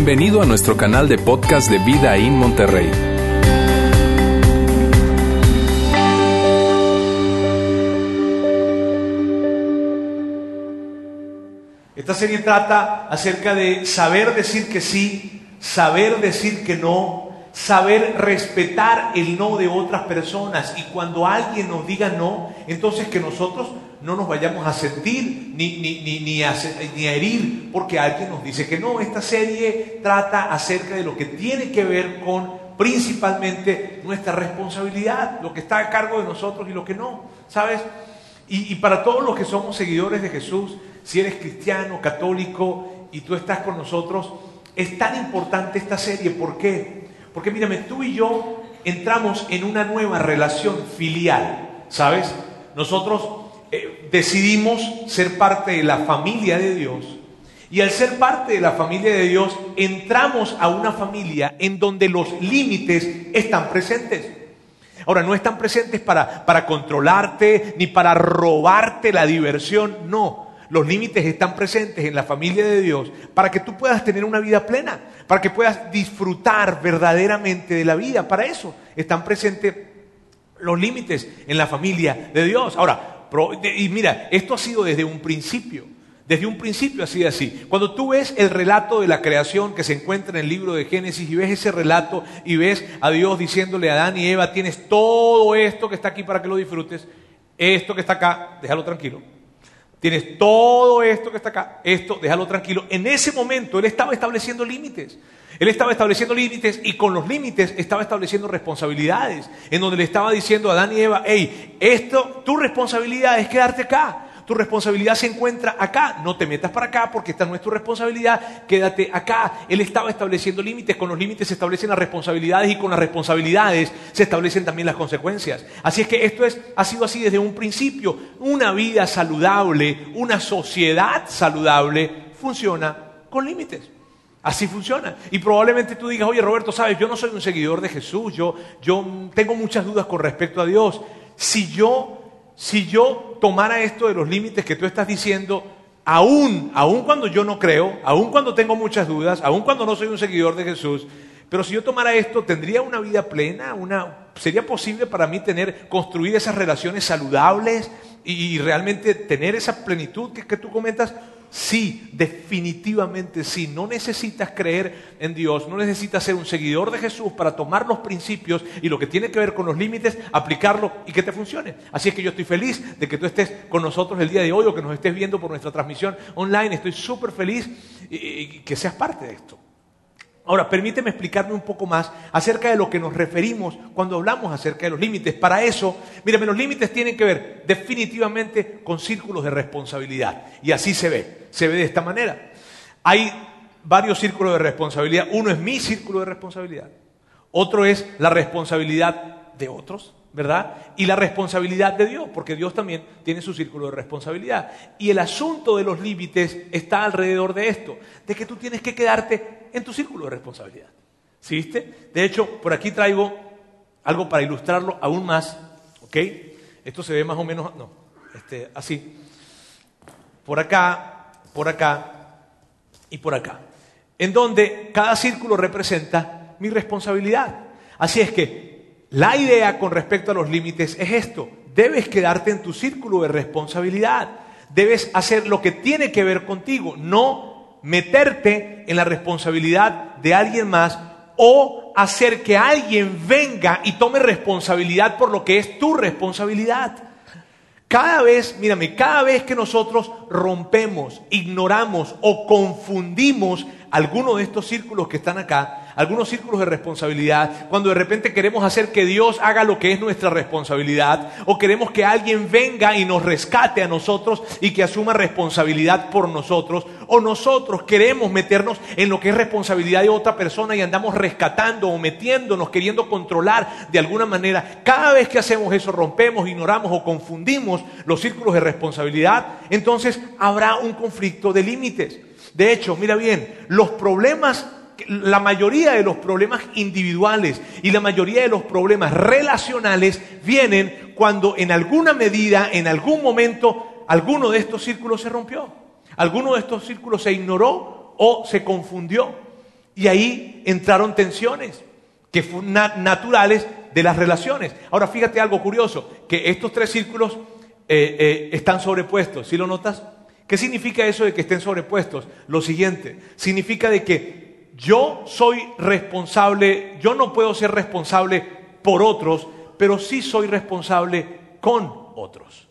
Bienvenido a nuestro canal de podcast de Vida en Monterrey. Esta serie trata acerca de saber decir que sí, saber decir que no, saber respetar el no de otras personas y cuando alguien nos diga no, entonces que nosotros no nos vayamos a sentir ni, ni, ni, ni, a, herir porque alguien nos dice que no. Esta serie trata acerca de lo que tiene que ver con principalmente nuestra responsabilidad, lo que está a cargo de nosotros y lo que no, ¿sabes? Y, y para todos los que somos seguidores de Jesús, si eres cristiano, católico y tú estás con nosotros, es tan importante esta serie. ¿Por qué? Porque mírame, tú y yo entramos en una nueva relación filial, ¿sabes? Nosotros eh, decidimos ser parte de la familia de Dios. Y al ser parte de la familia de Dios, entramos a una familia en donde los límites están presentes. Ahora, no están presentes para, para controlarte ni para robarte la diversión, no. Los límites están presentes en la familia de Dios para que tú puedas tener una vida plena, para que puedas disfrutar verdaderamente de la vida. Para eso están presentes los límites en la familia de Dios. Ahora, y mira, esto ha sido desde un principio. Desde un principio ha sido así. Cuando tú ves el relato de la creación que se encuentra en el libro de Génesis y ves ese relato y ves a Dios diciéndole a Adán y Eva, tienes todo esto que está aquí para que lo disfrutes, esto que está acá, déjalo tranquilo. Tienes todo esto que está acá, esto, déjalo tranquilo. En ese momento él estaba estableciendo límites. Él estaba estableciendo límites y con los límites estaba estableciendo responsabilidades, en donde le estaba diciendo a Adán y Eva, hey, esto, tu responsabilidad es quedarte acá. Tu responsabilidad se encuentra acá. No te metas para acá porque esta no es tu responsabilidad. Quédate acá. Él estaba estableciendo límites. Con los límites se establecen las responsabilidades y con las responsabilidades se establecen también las consecuencias. Así es que esto es, ha sido así desde un principio. Una vida saludable, una sociedad saludable funciona con límites. Así funciona. Y probablemente tú digas, oye Roberto, sabes, yo no soy un seguidor de Jesús, yo, yo tengo muchas dudas con respecto a Dios. Si yo, si yo tomara esto de los límites que tú estás diciendo, aún, aún cuando yo no creo, aún cuando tengo muchas dudas, aún cuando no soy un seguidor de Jesús, pero si yo tomara esto, ¿tendría una vida plena? Una, ¿Sería posible para mí tener, construir esas relaciones saludables y, realmente tener esa plenitud que, que tú comentas? Sí, definitivamente sí. No necesitas creer en Dios, no necesitas ser un seguidor de Jesús para tomar los principios y lo que tiene que ver con los límites, aplicarlo y que te funcione. Así es que yo estoy feliz de que tú estés con nosotros el día de hoy o que nos estés viendo por nuestra transmisión online. Estoy súper feliz y que seas parte de esto. Ahora, permíteme explicarme un poco más acerca de lo que nos referimos cuando hablamos acerca de los límites. Para eso, mírame, los límites tienen que ver definitivamente con círculos de responsabilidad. Y así se ve, se ve de esta manera. Hay varios círculos de responsabilidad. Uno es mi círculo de responsabilidad. Otro es la responsabilidad de otros. ¿Verdad? Y la responsabilidad de Dios, porque Dios también tiene su círculo de responsabilidad. Y el asunto de los límites está alrededor de esto, de que tú tienes que quedarte en tu círculo de responsabilidad. ¿Sí viste? De hecho, por aquí traigo algo para ilustrarlo aún más, ¿ok? Esto se ve más o menos, no, este, así. Por acá, por acá y por acá. En donde cada círculo representa mi responsabilidad. Así es que la idea con respecto a los límites es esto. Debes quedarte en tu círculo de responsabilidad. Debes hacer lo que tiene que ver contigo, no meterte en la responsabilidad de alguien más o hacer que alguien venga y tome responsabilidad por lo que es tu responsabilidad. Cada vez, mírame, cada vez que nosotros rompemos, ignoramos o confundimos alguno de estos círculos que están acá, algunos círculos de responsabilidad, cuando de repente queremos hacer que Dios haga lo que es nuestra responsabilidad, o queremos que alguien venga y nos rescate a nosotros y que asuma responsabilidad por nosotros, o nosotros queremos meternos en lo que es responsabilidad de otra persona y andamos rescatando o metiéndonos, queriendo controlar de alguna manera. Cada vez que hacemos eso, rompemos, ignoramos o confundimos los círculos de responsabilidad, entonces habrá un conflicto de límites. De hecho, mira bien, los problemas la mayoría de los problemas individuales y la mayoría de los problemas relacionales vienen cuando en alguna medida, en algún momento, alguno de estos círculos se rompió. Alguno de estos círculos se ignoró o se confundió. Y ahí entraron tensiones que fueron naturales de las relaciones. Ahora fíjate algo curioso, que estos tres círculos eh, eh, están sobrepuestos, ¿sí lo notas? ¿Qué significa eso de que estén sobrepuestos? Lo siguiente, significa de que yo soy responsable, yo no puedo ser responsable por otros, pero sí soy responsable con otros.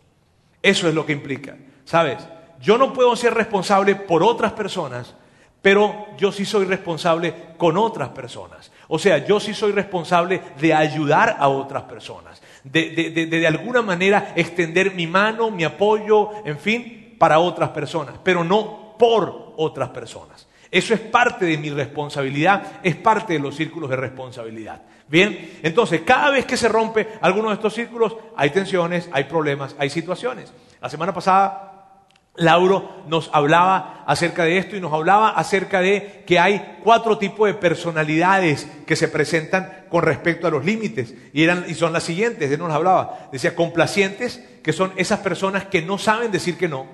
Eso es lo que implica, ¿sabes? Yo no puedo ser responsable por otras personas, pero yo sí soy responsable con otras personas. O sea, yo sí soy responsable de ayudar a otras personas, de de, de, alguna manera extender mi mano, mi apoyo, en fin, para otras personas, pero no por otras personas. Eso es parte de mi responsabilidad, es parte de los círculos de responsabilidad. Bien, entonces cada vez que se rompe alguno de estos círculos hay tensiones, hay problemas, hay situaciones. La semana pasada Lauro nos hablaba acerca de esto y nos hablaba acerca de que hay cuatro tipos de personalidades que se presentan con respecto a los límites y, eran, y son las siguientes, él nos hablaba, decía complacientes, que son esas personas que no saben decir que no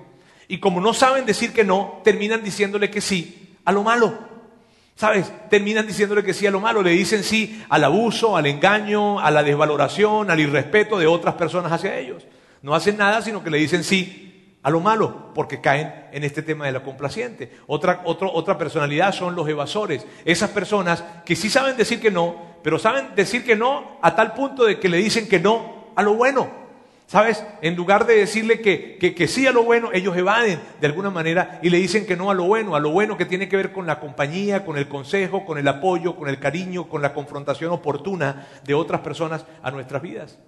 y como no saben decir que no, terminan diciéndole que sí a lo malo. ¿Sabes? Terminan diciéndole que sí a lo malo, le dicen sí al abuso, al engaño, a la desvaloración, al irrespeto de otras personas hacia ellos. No hacen nada, sino que le dicen sí a lo malo, porque caen en este tema de la complaciente. Otra, otra personalidad son los evasores, esas personas que sí saben decir que no, pero saben decir que no a tal punto de que le dicen que no a lo bueno. ¿Sabes? En lugar de decirle que, que, sí a lo bueno, ellos evaden de alguna manera y le dicen que no a lo bueno, a lo bueno que tiene que ver con la compañía, con el consejo, con el apoyo, con el cariño, con la confrontación oportuna de otras personas a nuestras vidas.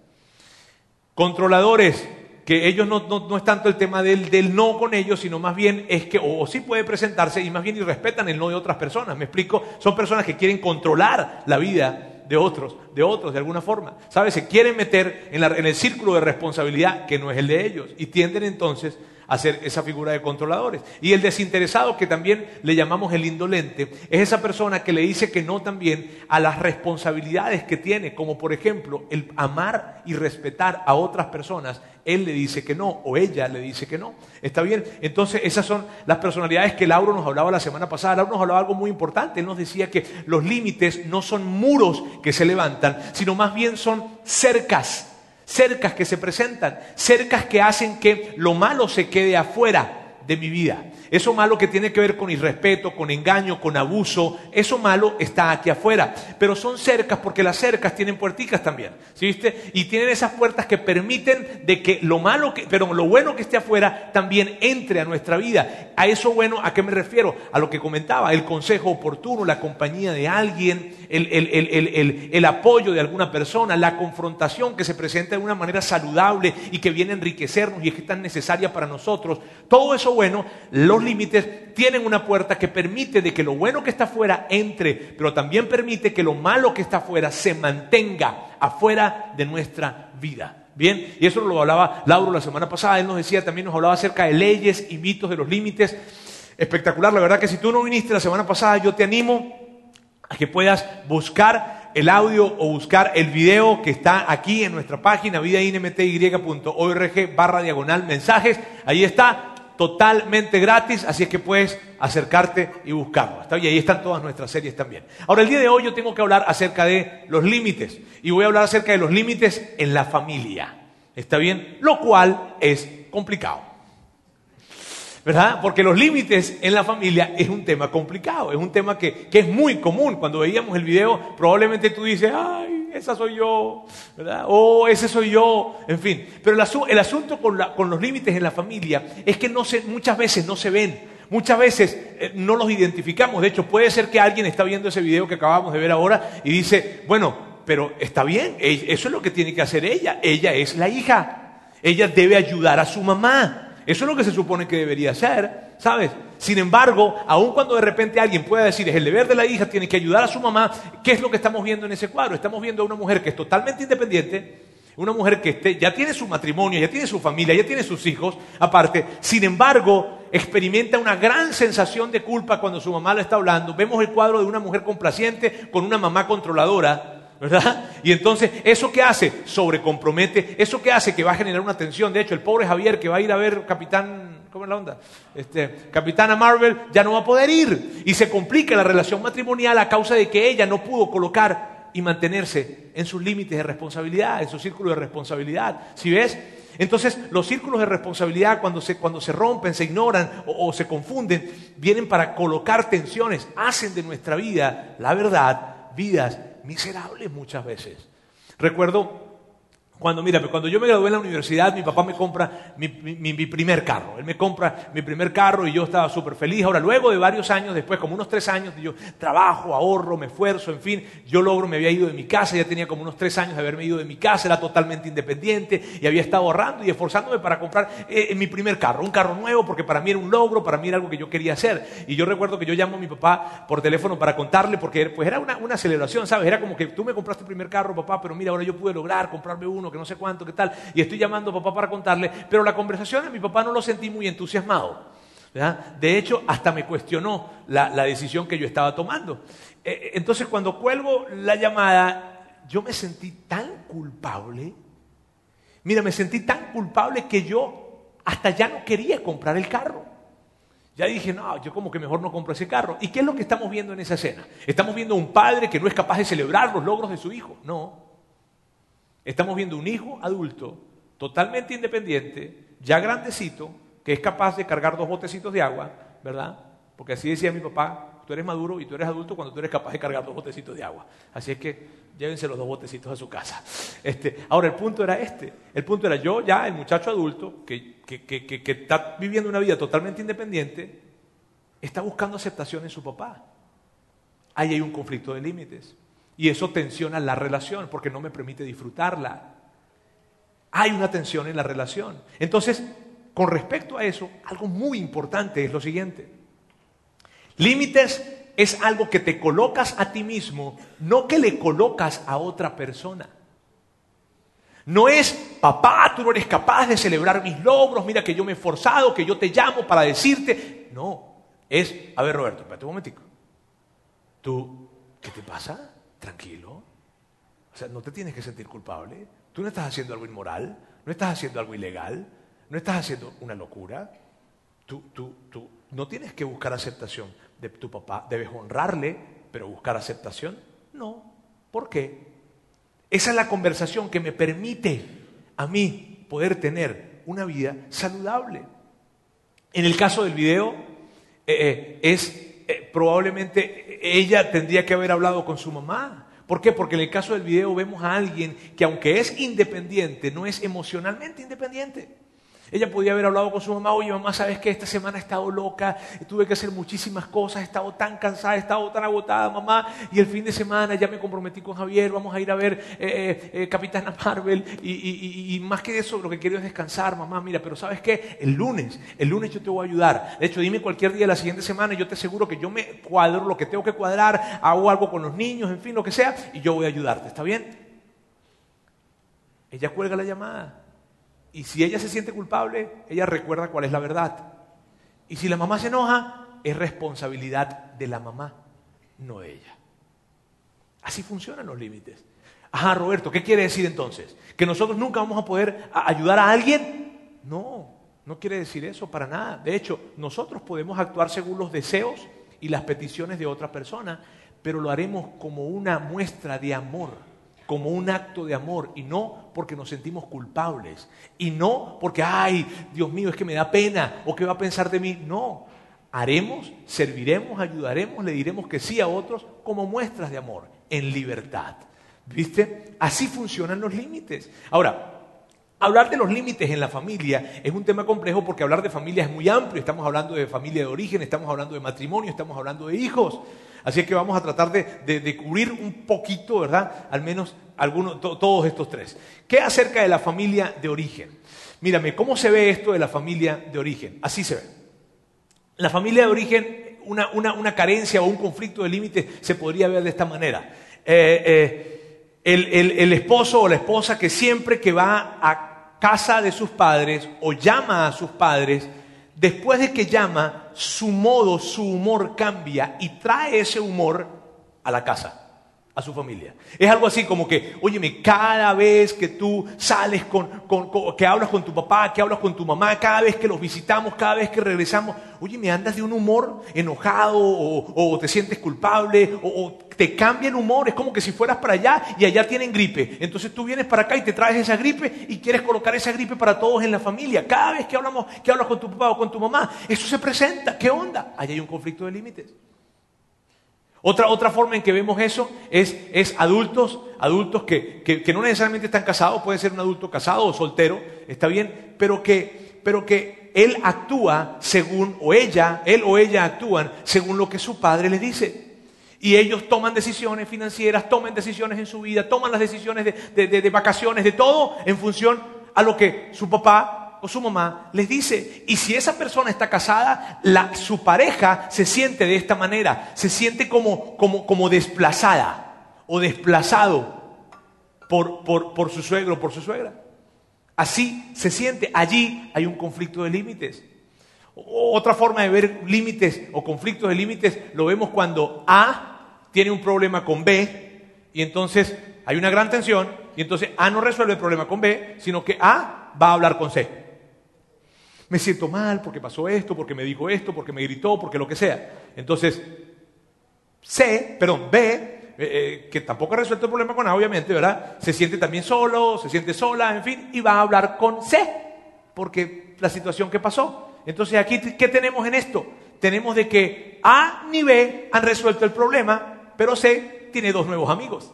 Controladores, que ellos no, no, es tanto el tema del, del, no con ellos, sino más bien es que, o, sí puede presentarse y más bien y respetan el no de otras personas. Me explico, son personas que quieren controlar la vida de otros, de otros de alguna forma. ¿Sabes? Se quieren meter en, en el círculo de responsabilidad que no es el de ellos y tienden entonces a ser esa figura de controladores. Y el desinteresado, que también le llamamos el indolente, es esa persona que le dice que no también a las responsabilidades que tiene, como por ejemplo el amar y respetar a otras personas él le dice que no o ella le dice que no. ¿Está bien? Entonces esas son las personalidades que Lauro nos hablaba la semana pasada. Lauro nos hablaba algo muy importante. Él nos decía que los límites no son muros que se levantan, sino más bien son cercas, cercas que se presentan, cercas que hacen que lo malo se quede afuera de mi vida. Eso malo que tiene que ver con irrespeto, con engaño, con abuso, eso malo está aquí afuera. Pero son cercas porque las cercas tienen puerticas también, ¿sí viste? Y tienen esas puertas que permiten de que lo malo, que, pero lo bueno que esté afuera también entre a nuestra vida. A eso bueno, ¿a qué me refiero? A lo que comentaba, el consejo oportuno, la compañía de alguien, el, el, el apoyo de alguna persona, la confrontación que se presenta de una manera saludable y que viene a enriquecernos y es que es tan necesaria para nosotros. Todo eso bueno, lo los límites tienen una puerta que permite de que lo bueno que está afuera entre, pero también permite que lo malo que está afuera se mantenga afuera de nuestra vida. Bien, y eso lo hablaba Lauro la semana pasada, él nos decía, también nos hablaba acerca de leyes y mitos de los límites. Espectacular, la verdad que si tú no viniste la semana pasada, yo te animo a que puedas buscar el audio o buscar el video que está aquí en nuestra página vidainmty.org barra diagonal mensajes. Ahí está, totalmente gratis, así es que puedes acercarte y buscarlo. Y ahí están todas nuestras series también. Ahora, el día de hoy yo tengo que hablar acerca de los límites. Y voy a hablar acerca de los límites en la familia. ¿Está bien? Lo cual es complicado. ¿Verdad? Porque los límites en la familia es un tema complicado, es un tema que, que es muy común. Cuando veíamos el video, probablemente tú dices, ay, esa soy yo. O ese soy yo, en fin. Pero el, asunto con, los límites en la familia es que muchas veces no se ven. Muchas veces eh, no los identificamos. De hecho, puede ser que alguien está viendo ese video que acabamos de ver ahora y dice, bueno, pero está bien, eso es lo que tiene que hacer ella. Ella es la hija. Ella debe ayudar a su mamá. Eso es lo que se supone que debería ser, ¿sabes? Sin embargo, aun cuando de repente alguien pueda decir, es el deber de la hija, tiene que ayudar a su mamá, ¿qué es lo que estamos viendo en ese cuadro? Estamos viendo a una mujer que es totalmente independiente, una mujer que ya tiene su matrimonio, ya tiene su familia, ya tiene sus hijos, aparte, sin embargo, experimenta una gran sensación de culpa cuando su mamá le está hablando. Vemos el cuadro de una mujer complaciente con una mamá controladora, ¿verdad? Y entonces, ¿eso qué hace? Sobrecompromete, ¿eso qué hace? Que va a generar una tensión. De hecho, el pobre Javier que va a ir a ver Capitán ¿cómo la onda? Este, Capitana Marvel ya no va a poder ir. Y se complica la relación matrimonial a causa de que ella no pudo colocar y mantenerse en sus límites de responsabilidad, en su círculo de responsabilidad. ¿Sí ves? Entonces, los círculos de responsabilidad, cuando se, cuando se rompen, se ignoran o, se confunden, vienen para colocar tensiones, hacen de nuestra vida, la verdad, vidas miserables muchas veces. Recuerdo cuando, mira, cuando yo me gradué en la universidad, mi papá me compra mi, primer carro. Él me compra mi primer carro y yo estaba súper feliz. Ahora, luego de varios años después, como unos tres años, yo trabajo, ahorro, me esfuerzo, en fin, yo logro, me había ido de mi casa, ya tenía como unos tres años de haberme ido de mi casa, era totalmente independiente y había estado ahorrando y esforzándome para comprar eh, mi primer carro, un carro nuevo, porque para mí era un logro, para mí era algo que yo quería hacer. Y yo recuerdo que yo llamo a mi papá por teléfono para contarle, porque pues era una, una celebración, ¿sabes? Era como que tú me compraste el primer carro, papá, pero mira, ahora yo pude lograr comprarme uno, que no sé cuánto, qué tal y estoy llamando a papá para contarle, pero la conversación de mi papá no lo sentí muy entusiasmado. De hecho, hasta me cuestionó la, decisión que yo estaba tomando. Eh, eh, entonces, cuando cuelgo la llamada, yo me sentí tan culpable. Mira, me sentí tan culpable que yo hasta ya no quería comprar el carro. Ya dije, no, yo como que mejor no compro ese carro. ¿Y qué es lo que estamos viendo en esa escena? Estamos viendo a un padre que no es capaz de celebrar los logros de su hijo. No. Estamos viendo un hijo adulto, totalmente independiente, ya grandecito, que es capaz de cargar dos botecitos de agua, ¿verdad? Porque así decía mi papá, tú eres maduro y tú eres adulto cuando tú eres capaz de cargar dos botecitos de agua. Así es que llévense los dos botecitos a su casa. Este, ahora, el punto era este. El punto era yo ya, el muchacho adulto, que, que está viviendo una vida totalmente independiente, está buscando aceptación en su papá. Ahí hay un conflicto de límites. Y eso tensiona la relación porque no me permite disfrutarla. Hay una tensión en la relación. Entonces, con respecto a eso, algo muy importante es lo siguiente. Límites es algo que te colocas a ti mismo, no que le colocas a otra persona. No es, papá, tú no eres capaz de celebrar mis logros, mira que yo me he esforzado, que yo te llamo para decirte. No, es, a ver Roberto, espérate un momentico. ¿Tú, qué te pasa? Tranquilo. O sea, no te tienes que sentir culpable. Tú no estás haciendo algo inmoral, no estás haciendo algo ilegal, no estás haciendo una locura. Tú, tú, tú no tienes que buscar aceptación de tu papá. Debes honrarle, pero buscar aceptación, no. ¿Por qué? Esa es la conversación que me permite a mí poder tener una vida saludable. En el caso del video, eh, eh, es eh, probablemente ella tendría que haber hablado con su mamá. ¿Por qué? Porque en el caso del video vemos a alguien que aunque es independiente, no es emocionalmente independiente. Ella podía haber hablado con su mamá, oye mamá, sabes que esta semana he estado loca, tuve que hacer muchísimas cosas, he estado tan cansada, he estado tan agotada, mamá, y el fin de semana ya me comprometí con Javier, vamos a ir a ver eh, eh, eh, Capitana Marvel, y, más que eso, lo que quiero es descansar, mamá, mira, pero sabes qué, el lunes, el lunes yo te voy a ayudar. De hecho, dime cualquier día de la siguiente semana y yo te aseguro que yo me cuadro lo que tengo que cuadrar, hago algo con los niños, en fin, lo que sea, y yo voy a ayudarte, ¿está bien? Ella cuelga la llamada. Y si ella se siente culpable, ella recuerda cuál es la verdad. Y si la mamá se enoja, es responsabilidad de la mamá, no ella. Así funcionan los límites. Ajá, Roberto, ¿qué quiere decir entonces? ¿Que nosotros nunca vamos a poder ayudar a alguien? No, no quiere decir eso para nada. De hecho, nosotros podemos actuar según los deseos y las peticiones de otra persona, pero lo haremos como una muestra de amor como un acto de amor y no porque nos sentimos culpables y no porque, ay, Dios mío, es que me da pena o qué va a pensar de mí. No, haremos, serviremos, ayudaremos, le diremos que sí a otros como muestras de amor, en libertad. ¿Viste? Así funcionan los límites. Ahora, Hablar de los límites en la familia es un tema complejo porque hablar de familia es muy amplio. Estamos hablando de familia de origen, estamos hablando de matrimonio, estamos hablando de hijos. Así que vamos a tratar de, cubrir un poquito, ¿verdad? Al menos algunos, todos estos tres. ¿Qué acerca de la familia de origen? Mírame, ¿cómo se ve esto de la familia de origen? Así se ve. La familia de origen, una, carencia o un conflicto de límites se podría ver de esta manera. Eh, eh, el, esposo o la esposa que siempre que va a casa de sus padres o llama a sus padres, después de que llama, su modo, su humor cambia y trae ese humor a la casa. A su familia. Es algo así como que, óyeme, cada vez que tú sales con, que hablas con tu papá, que hablas con tu mamá, cada vez que los visitamos, cada vez que regresamos, oye, me andas de un humor enojado o, te sientes culpable o, te cambia el humor, es como que si fueras para allá y allá tienen gripe. Entonces tú vienes para acá y te traes esa gripe y quieres colocar esa gripe para todos en la familia. Cada vez que hablamos, que hablas con tu papá o con tu mamá, eso se presenta. ¿Qué onda? Allá hay un conflicto de límites. Otra, otra forma en que vemos eso es, es adultos, adultos que, que, no necesariamente están casados, puede ser un adulto casado o soltero, está bien, pero que, pero que él actúa según, o ella, él o ella actúan según lo que su padre les dice. Y ellos toman decisiones financieras, toman decisiones en su vida, toman las decisiones de, de vacaciones, de todo en función a lo que su papá su mamá les dice. Y si esa persona está casada, la, su pareja se siente de esta manera, se siente como, desplazada o desplazado por, por, por su suegro o por su suegra. Así se siente. Allí hay un conflicto de límites. Otra forma de ver límites o conflictos de límites lo vemos cuando A tiene un problema con B y entonces hay una gran tensión y entonces A no resuelve el problema con B, sino que A va a hablar con C me siento mal porque pasó esto, porque me dijo esto, porque me gritó, porque lo que sea. Entonces, C, perdón, B, eh, eh, que tampoco ha resuelto el problema con A, obviamente, ¿verdad? Se siente también solo, se siente sola, en fin, y va a hablar con C, porque la situación que pasó. Entonces, aquí, ¿qué tenemos en esto? Tenemos de que A ni B han resuelto el problema, pero C tiene dos nuevos amigos.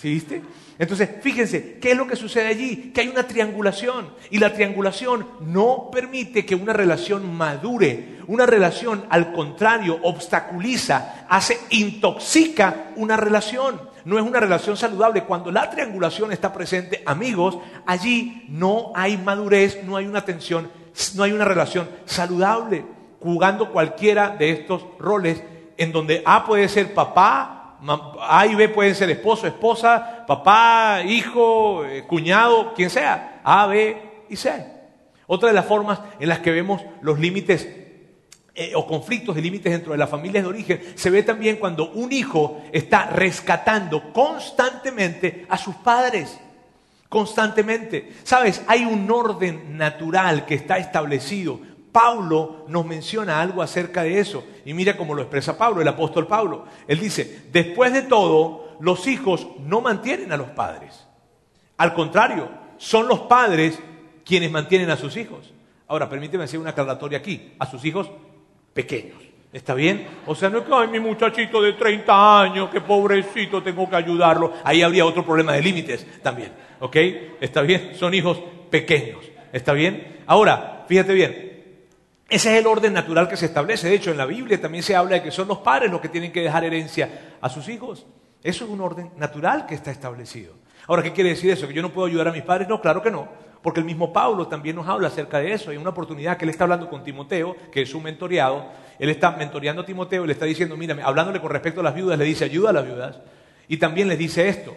¿Sí viste? Entonces, fíjense, ¿qué es lo que sucede allí? Que hay una triangulación y la triangulación no permite que una relación madure. Una relación, al contrario, obstaculiza, hace, intoxica una relación. No es una relación saludable. Cuando la triangulación está presente, amigos, allí no hay madurez, no hay una tensión, no hay una relación saludable. Jugando cualquiera de estos roles en donde A puede ser papá, a y B pueden ser esposo, esposa, papá, hijo, eh, cuñado, quien sea. A, B y C. Otra de las formas en las que vemos los límites eh, o conflictos de límites dentro de las familias de origen se ve también cuando un hijo está rescatando constantemente a sus padres. Constantemente. Sabes, hay un orden natural que está establecido Pablo nos menciona algo acerca de eso. Y mira cómo lo expresa Pablo, el apóstol Pablo. Él dice, después de todo, los hijos no mantienen a los padres. Al contrario, son los padres quienes mantienen a sus hijos. Ahora, permíteme hacer una aclaratoria aquí, a sus hijos pequeños. ¿Está bien? O sea, no es que, ay, mi muchachito de 30 años, qué pobrecito, tengo que ayudarlo. Ahí habría otro problema de límites también. ¿Ok? ¿Está bien? Son hijos pequeños. ¿Está bien? Ahora, fíjate bien, ese es el orden natural que se establece. De hecho, en la Biblia también se habla de que son los padres los que tienen que dejar herencia a sus hijos. Eso es un orden natural que está establecido. Ahora, ¿qué quiere decir eso? ¿Que yo no puedo ayudar a mis padres? No, claro que no. Porque el mismo Pablo también nos habla acerca de eso. Hay una oportunidad que él está hablando con Timoteo, que es su mentoreado. Él está mentoreando a Timoteo y le está diciendo, mira, hablándole con respecto a las viudas, le dice, ayuda a las viudas. Y también les dice esto,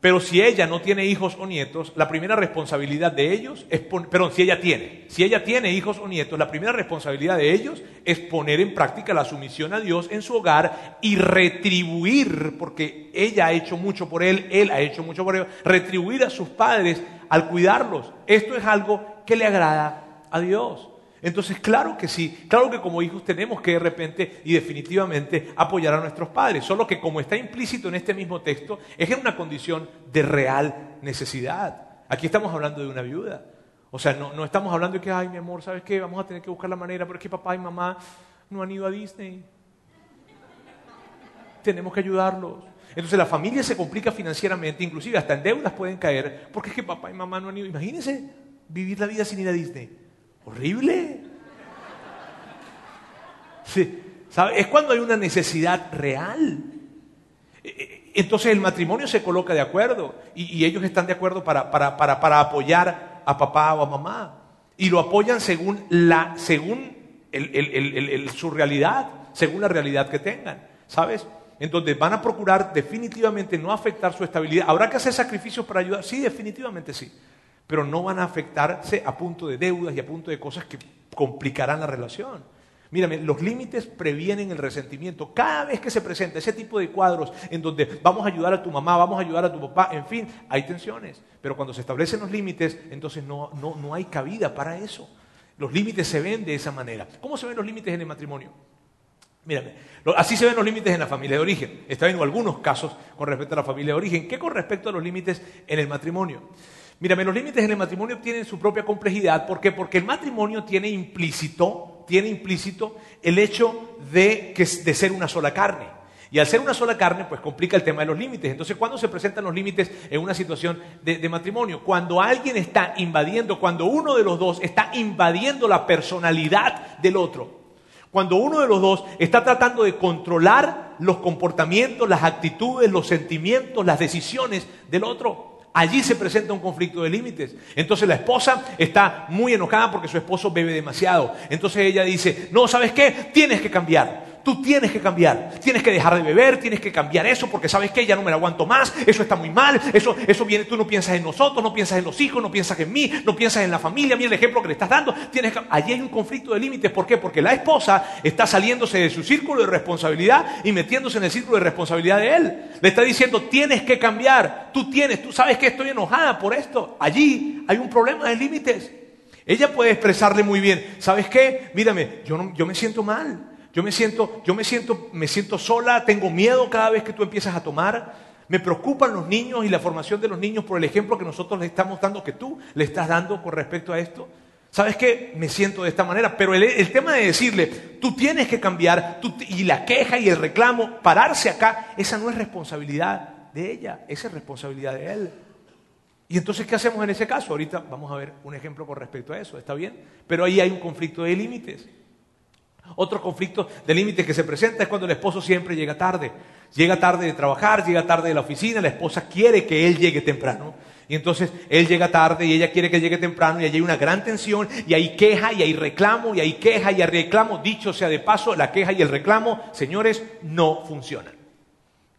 pero si ella no tiene hijos o nietos, la primera responsabilidad de ellos es poner, perdón, si ella tiene, si ella tiene hijos o nietos, la primera responsabilidad de ellos es poner en práctica la sumisión a Dios en su hogar y retribuir, porque ella ha hecho mucho por él, él ha hecho mucho por ellos, retribuir a sus padres al cuidarlos. Esto es algo que le agrada a Dios. Entonces, claro que sí, claro que como hijos tenemos que de repente y definitivamente apoyar a nuestros padres, solo que como está implícito en este mismo texto, es en una condición de real necesidad. Aquí estamos hablando de una viuda. O sea, no, estamos hablando de que, ay, mi amor, ¿sabes qué? Vamos a tener que buscar la manera, pero es que papá y mamá no han ido a Disney. Tenemos que ayudarlos. Entonces la familia se complica financieramente, inclusive hasta en deudas pueden caer, porque es que papá y mamá no han ido. Imagínense vivir la vida sin ir a Disney. Horrible. Sí. Es cuando hay una necesidad real. E, e, entonces el matrimonio se coloca de acuerdo y, ellos están de acuerdo para, para, apoyar a papá o a mamá. Y lo apoyan según, la, según su realidad, según la realidad que tengan. ¿Sabes? Entonces van a procurar definitivamente no afectar su estabilidad. ¿Habrá que hacer sacrificios para ayudar? Sí, definitivamente sí pero no van a afectarse a punto de deudas y a punto de cosas que complicarán la relación. Mírame, los límites previenen el resentimiento. Cada vez que se presenta ese tipo de cuadros en donde vamos a ayudar a tu mamá, vamos a ayudar a tu papá, en fin, hay tensiones. Pero cuando se establecen los límites, entonces no, no, no hay cabida para eso. Los límites se ven de esa manera. ¿Cómo se ven los límites en el matrimonio? Mírame, así se ven los límites en la familia de origen. Está viendo algunos casos con respecto a la familia de origen. ¿Qué con respecto a los límites en el matrimonio? Mírame, los límites en el matrimonio tienen su propia complejidad. ¿Por qué? Porque el matrimonio tiene implícito, tiene implícito el hecho de, que, de ser una sola carne. Y al ser una sola carne, pues complica el tema de los límites. Entonces, ¿cuándo se presentan los límites en una situación de, de, matrimonio? Cuando alguien está invadiendo, cuando uno de los dos está invadiendo la personalidad del otro. Cuando uno de los dos está tratando de controlar los comportamientos, las actitudes, los sentimientos, las decisiones del otro. Allí se presenta un conflicto de límites. Entonces la esposa está muy enojada porque su esposo bebe demasiado. Entonces ella dice, no, ¿sabes qué? Tienes que cambiar. Tú tienes que cambiar, tienes que dejar de beber, tienes que cambiar eso porque sabes que ya no me lo aguanto más, eso está muy mal, eso, eso viene, tú no piensas en nosotros, no piensas en los hijos, no piensas en mí, no piensas en la familia, mira el ejemplo que le estás dando, tienes que, allí hay un conflicto de límites, ¿por qué? Porque la esposa está saliéndose de su círculo de responsabilidad y metiéndose en el círculo de responsabilidad de él. Le está diciendo, tienes que cambiar, tú tienes, tú sabes que estoy enojada por esto. Allí hay un problema de límites. Ella puede expresarle muy bien, ¿sabes qué? Mírame, yo, no, yo me siento mal. Yo me siento, yo me siento, me siento sola, tengo miedo cada vez que tú empiezas a tomar. Me preocupan los niños y la formación de los niños por el ejemplo que nosotros les estamos dando, que tú le estás dando con respecto a esto. ¿Sabes qué? Me siento de esta manera. Pero el, tema de decirle, tú tienes que cambiar, y la queja y el reclamo, pararse acá, esa no es responsabilidad de ella, esa es responsabilidad de él. Y entonces, ¿qué hacemos en ese caso? Ahorita vamos a ver un ejemplo con respecto a eso, ¿está bien? Pero ahí hay un conflicto de límites. Otro conflicto de límites que se presenta es cuando el esposo siempre llega tarde. Llega tarde de trabajar, llega tarde de la oficina, la esposa quiere que él llegue temprano. Y entonces él llega tarde y ella quiere que llegue temprano y allí hay una gran tensión y hay queja y hay reclamo y hay queja y hay reclamo. Dicho sea de paso, la queja y el reclamo, señores, no funcionan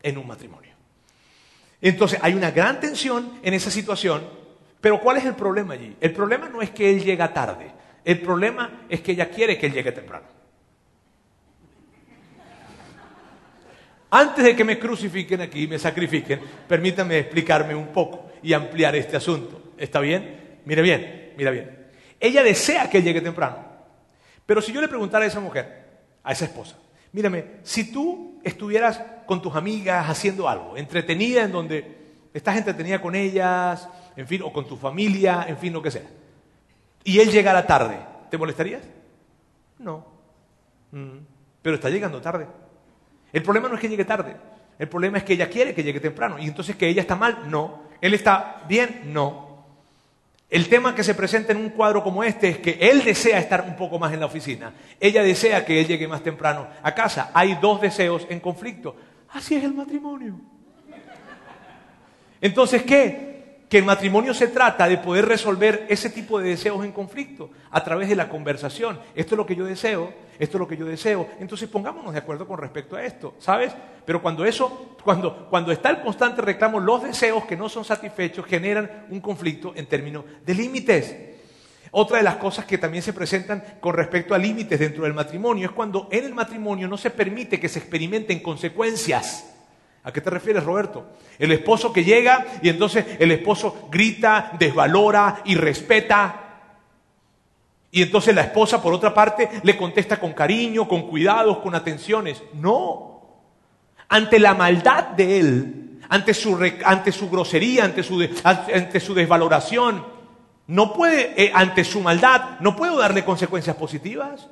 en un matrimonio. Entonces hay una gran tensión en esa situación, pero ¿cuál es el problema allí? El problema no es que él llega tarde, el problema es que ella quiere que él llegue temprano. Antes de que me crucifiquen aquí y me sacrifiquen, permítanme explicarme un poco y ampliar este asunto. ¿Está bien? Mira bien, mira bien. Ella desea que llegue temprano. Pero si yo le preguntara a esa mujer, a esa esposa, mírame, si tú estuvieras con tus amigas haciendo algo, entretenida en donde estás entretenida con ellas, en fin, o con tu familia, en fin, lo que sea, y él llegara tarde, ¿te molestarías? No. Mm. Pero está llegando tarde. El problema no es que llegue tarde, el problema es que ella quiere que llegue temprano. Y entonces que ella está mal, no. Él está bien, no. El tema que se presenta en un cuadro como este es que él desea estar un poco más en la oficina, ella desea que él llegue más temprano a casa. Hay dos deseos en conflicto. Así es el matrimonio. Entonces, ¿qué? Que el matrimonio se trata de poder resolver ese tipo de deseos en conflicto a través de la conversación. Esto es lo que yo deseo, esto es lo que yo deseo. Entonces pongámonos de acuerdo con respecto a esto, ¿sabes? Pero cuando eso, cuando, cuando está el constante reclamo, los deseos que no son satisfechos generan un conflicto en términos de límites. Otra de las cosas que también se presentan con respecto a límites dentro del matrimonio es cuando en el matrimonio no se permite que se experimenten consecuencias. ¿A qué te refieres, Roberto? El esposo que llega y entonces el esposo grita, desvalora y respeta. Y entonces la esposa, por otra parte, le contesta con cariño, con cuidados, con atenciones. No. Ante la maldad de él, ante su, ante su grosería, ante su, ante su desvaloración, no puede, eh, ante su maldad, no puedo darle consecuencias positivas.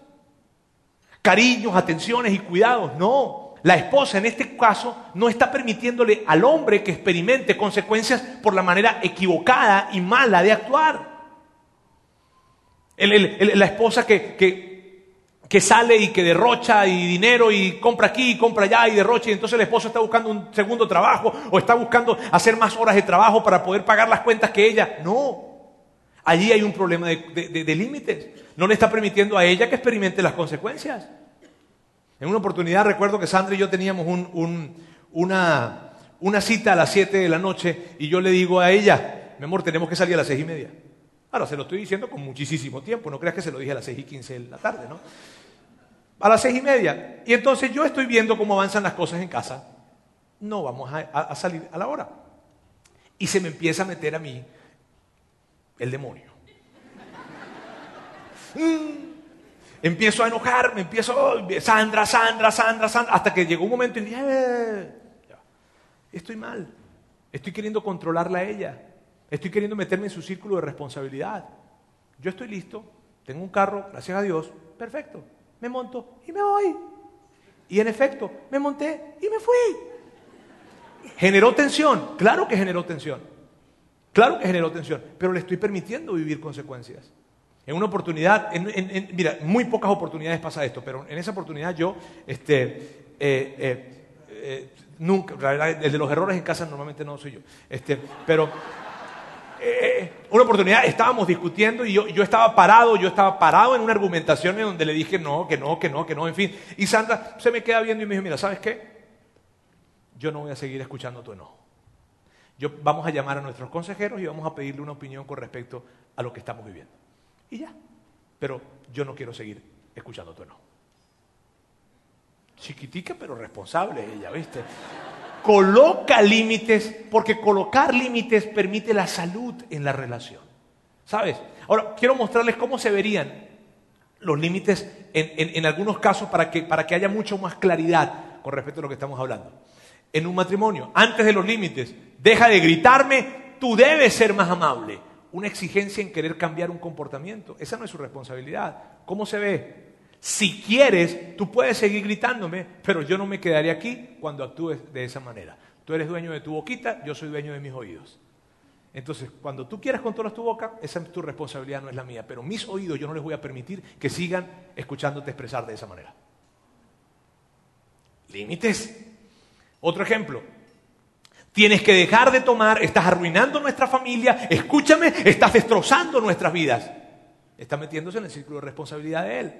Cariños, atenciones y cuidados, no. La esposa en este caso no está permitiéndole al hombre que experimente consecuencias por la manera equivocada y mala de actuar. la esposa que, que, sale y que derrocha y dinero y compra aquí y compra allá y derrocha y entonces el esposo está buscando un segundo trabajo o está buscando hacer más horas de trabajo para poder pagar las cuentas que ella. No, allí hay un problema de, de límites. No le está permitiendo a ella que experimente las consecuencias. En una oportunidad recuerdo que Sandra y yo teníamos una, cita a las 7 de la noche y yo le digo a ella, mi amor, tenemos que salir a las seis y media. Ahora, se lo estoy diciendo con muchísimo tiempo, no creas que se lo dije a las seis y quince de la tarde, ¿no? a las seis y media. Y entonces yo estoy viendo cómo avanzan las cosas en casa. No vamos a, salir a la hora. Y se me empieza a meter a mí el demonio. Mm. Empiezo a enojarme, empiezo, oh, Sandra, Sandra, Sandra, Sandra, hasta que llegó un momento y dije, eh, estoy mal, estoy queriendo controlarla a ella, estoy queriendo meterme en su círculo de responsabilidad. Yo estoy listo, tengo un carro, gracias a Dios, perfecto, me monto y me voy. Y en efecto, me monté y me fui. ¿Generó tensión? Claro que generó tensión. Claro que generó tensión, pero le estoy permitiendo vivir consecuencias. En una oportunidad, mira, muy pocas oportunidades pasa esto, pero en esa oportunidad yo, este, eh, eh, eh, nunca, el de los errores en casa normalmente no soy yo, este, pero una oportunidad estábamos discutiendo y yo, yo, estaba parado, yo estaba parado en una argumentación en donde le dije no, que no, que no, que no, en fin, y Sandra se me queda viendo y me dijo, mira, ¿sabes qué? Yo no voy a seguir escuchando tu enojo. Yo, vamos a llamar a nuestros consejeros y vamos a pedirle una opinión con respecto a lo que estamos viviendo. Y ya. Pero yo no quiero seguir escuchando tu enojo. Chiquitica pero responsable ella, ¿viste? Coloca límites, porque colocar límites permite la salud en la relación. ¿Sabes? Ahora, quiero mostrarles cómo se verían los límites en, algunos casos para que, para que haya mucho más claridad con respecto a lo que estamos hablando. En un matrimonio, antes de los límites, deja de gritarme, tú debes ser más amable una exigencia en querer cambiar un comportamiento. Esa no es su responsabilidad. ¿Cómo se ve? Si quieres, tú puedes seguir gritándome, pero yo no me quedaré aquí cuando actúes de esa manera. Tú eres dueño de tu boquita, yo soy dueño de mis oídos. Entonces, cuando tú quieras controlar tu boca, esa es tu responsabilidad, no es la mía. Pero mis oídos yo no les voy a permitir que sigan escuchándote expresar de esa manera. Límites. Otro ejemplo, Tienes que dejar de tomar, estás arruinando nuestra familia, escúchame, estás destrozando nuestras vidas. Está metiéndose en el círculo de responsabilidad de él,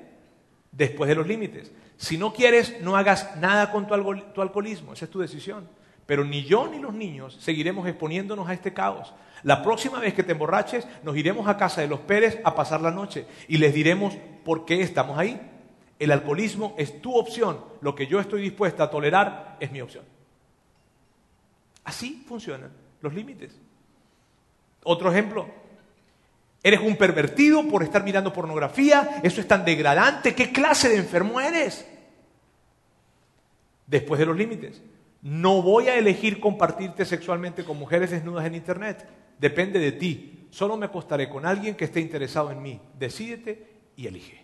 después de los límites. Si no quieres, no hagas nada con tu, alcoholismo, esa es tu decisión. Pero ni yo ni los niños seguiremos exponiéndonos a este caos. La próxima vez que te emborraches, nos iremos a casa de los Pérez a pasar la noche y les diremos por qué estamos ahí. El alcoholismo es tu opción, lo que yo estoy dispuesta a tolerar es mi opción. Así funcionan los límites. Otro ejemplo, eres un pervertido por estar mirando pornografía, eso es tan degradante, ¿qué clase de enfermo eres? Después de los límites, no voy a elegir compartirte sexualmente con mujeres desnudas en Internet, depende de ti, solo me acostaré con alguien que esté interesado en mí, decídete y elige.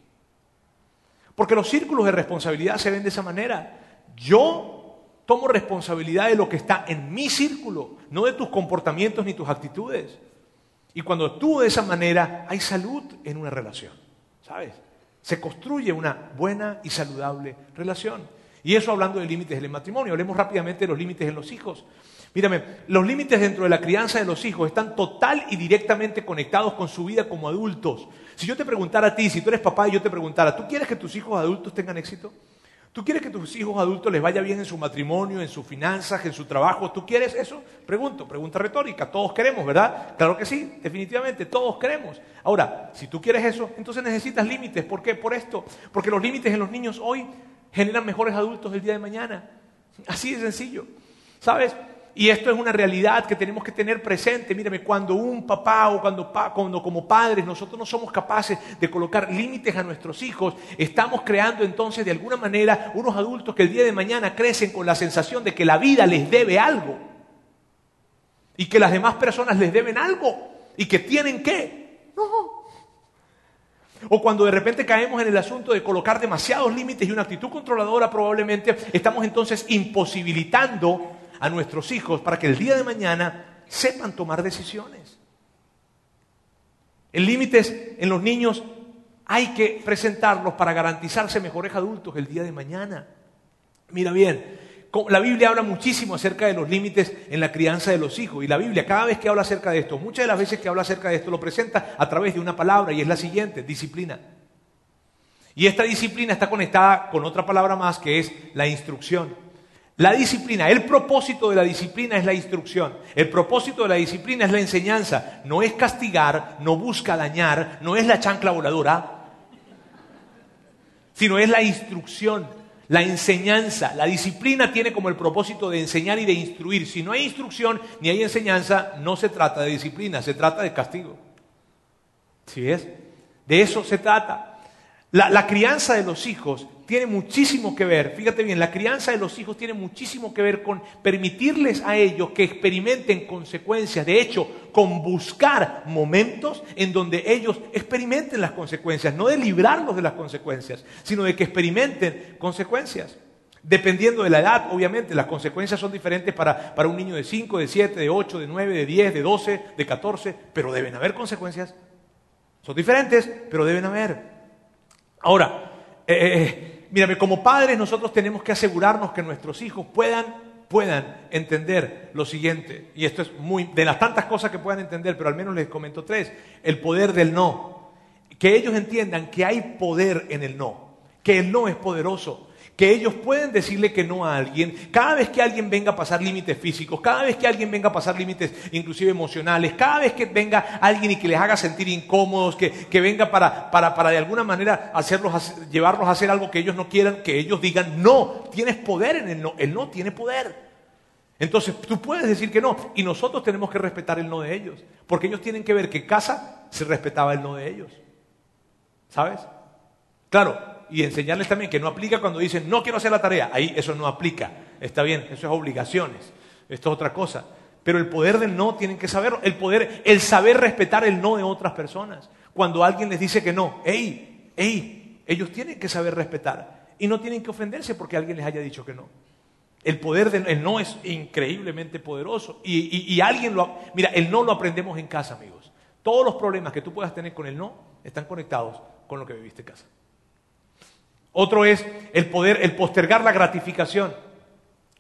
Porque los círculos de responsabilidad se ven de esa manera. Yo tomo responsabilidad de lo que está en mi círculo, no de tus comportamientos ni tus actitudes. Y cuando tú de esa manera, hay salud en una relación, ¿sabes? Se construye una buena y saludable relación. Y eso hablando de límites del matrimonio. Hablemos rápidamente de los límites en los hijos. Mírame, los límites dentro de la crianza de los hijos están total y directamente conectados con su vida como adultos. Si yo te preguntara a ti, si tú eres papá y yo te preguntara, ¿tú quieres que tus hijos adultos tengan éxito? ¿Tú quieres que tus hijos adultos les vaya bien en su matrimonio, en sus finanzas, en su trabajo? ¿Tú quieres eso? Pregunto, pregunta retórica. Todos queremos, ¿verdad? Claro que sí, definitivamente, todos queremos. Ahora, si tú quieres eso, entonces necesitas límites. ¿Por qué? Por esto. Porque los límites en los niños hoy generan mejores adultos el día de mañana. Así de sencillo. ¿Sabes? Y esto es una realidad que tenemos que tener presente. Mírame, cuando un papá o cuando, cuando, como padres nosotros no somos capaces de colocar límites a nuestros hijos, estamos creando entonces de alguna manera unos adultos que el día de mañana crecen con la sensación de que la vida les debe algo y que las demás personas les deben algo y que tienen que. No. O cuando de repente caemos en el asunto de colocar demasiados límites y una actitud controladora, probablemente estamos entonces imposibilitando a nuestros hijos para que el día de mañana sepan tomar decisiones. El límites en los niños hay que presentarlos para garantizarse mejores adultos el día de mañana. Mira bien, la Biblia habla muchísimo acerca de los límites en la crianza de los hijos. Y la Biblia, cada vez que habla acerca de esto, muchas de las veces que habla acerca de esto, lo presenta a través de una palabra y es la siguiente, disciplina. Y esta disciplina está conectada con otra palabra más que es la instrucción. La disciplina, el propósito de la disciplina es la instrucción. El propósito de la disciplina es la enseñanza. No es castigar, no busca dañar, no es la chancla voladora. sino es la instrucción, la enseñanza. La disciplina tiene como el propósito de enseñar y de instruir. Si no hay instrucción ni hay enseñanza, no se trata de disciplina, se trata de castigo. ¿Sí es? De eso se trata. La, crianza de los hijos tiene muchísimo que ver, fíjate bien, la crianza de los hijos tiene muchísimo que ver con permitirles a ellos que experimenten consecuencias, de hecho, con buscar momentos en donde ellos experimenten las consecuencias, no de librarlos de las consecuencias, sino de que experimenten consecuencias. Dependiendo de la edad, obviamente, las consecuencias son diferentes para, para un niño de 5, de 7, de 8, de 9, de 10, de 12, de 14, pero deben haber consecuencias. Son diferentes, pero deben haber. Ahora, eh, eh, eh, mírame, como padres nosotros tenemos que asegurarnos que nuestros hijos puedan, puedan entender lo siguiente, y esto es muy, de las tantas cosas que puedan entender, pero al menos les comento tres, el poder del no. Que ellos entiendan que hay poder en el no, que el no es poderoso, que ellos pueden decirle que no a alguien, cada vez que alguien venga a pasar límites físicos, cada vez que alguien venga a pasar límites inclusive emocionales, cada vez que venga alguien y que les haga sentir incómodos, que, venga para, para, para, de alguna manera hacerlos, llevarlos a hacer algo que ellos no quieran, que ellos digan, no, tienes poder en el no, el no tiene poder. Entonces tú puedes decir que no y nosotros tenemos que respetar el no de ellos, porque ellos tienen que ver que casa se respetaba el no de ellos. ¿Sabes? Claro, y enseñarles también que no aplica cuando dicen no quiero hacer la tarea. Ahí eso no aplica. Está bien, eso es obligaciones. Esto es otra cosa. Pero el poder del no tienen que saberlo. El poder, el saber respetar el no de otras personas. Cuando alguien les dice que no, ¡ey! ¡ey! Ellos tienen que saber respetar. Y no tienen que ofenderse porque alguien les haya dicho que no. El poder del no es increíblemente poderoso. Y, y alguien lo. Mira, el no lo aprendemos en casa, amigos. Todos los problemas que tú puedas tener con el no están conectados con lo que viviste en casa. Otro es el poder, el postergar la gratificación.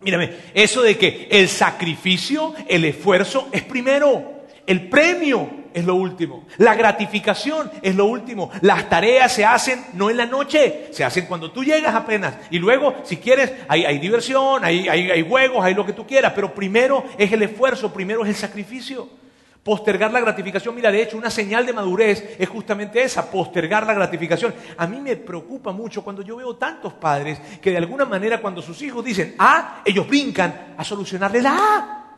Mírame, eso de que el sacrificio, el esfuerzo es primero, el premio es lo último, la gratificación es lo último, las tareas se hacen no en la noche, se hacen cuando tú llegas apenas y luego si quieres hay, diversión, hay, hay juegos, hay lo que tú quieras, pero primero es el esfuerzo, primero es el sacrificio. Postergar la gratificación, mira, de hecho, una señal de madurez es justamente esa, postergar la gratificación. A mí me preocupa mucho cuando yo veo tantos padres que de alguna manera cuando sus hijos dicen A, ellos brincan a solucionarle la A.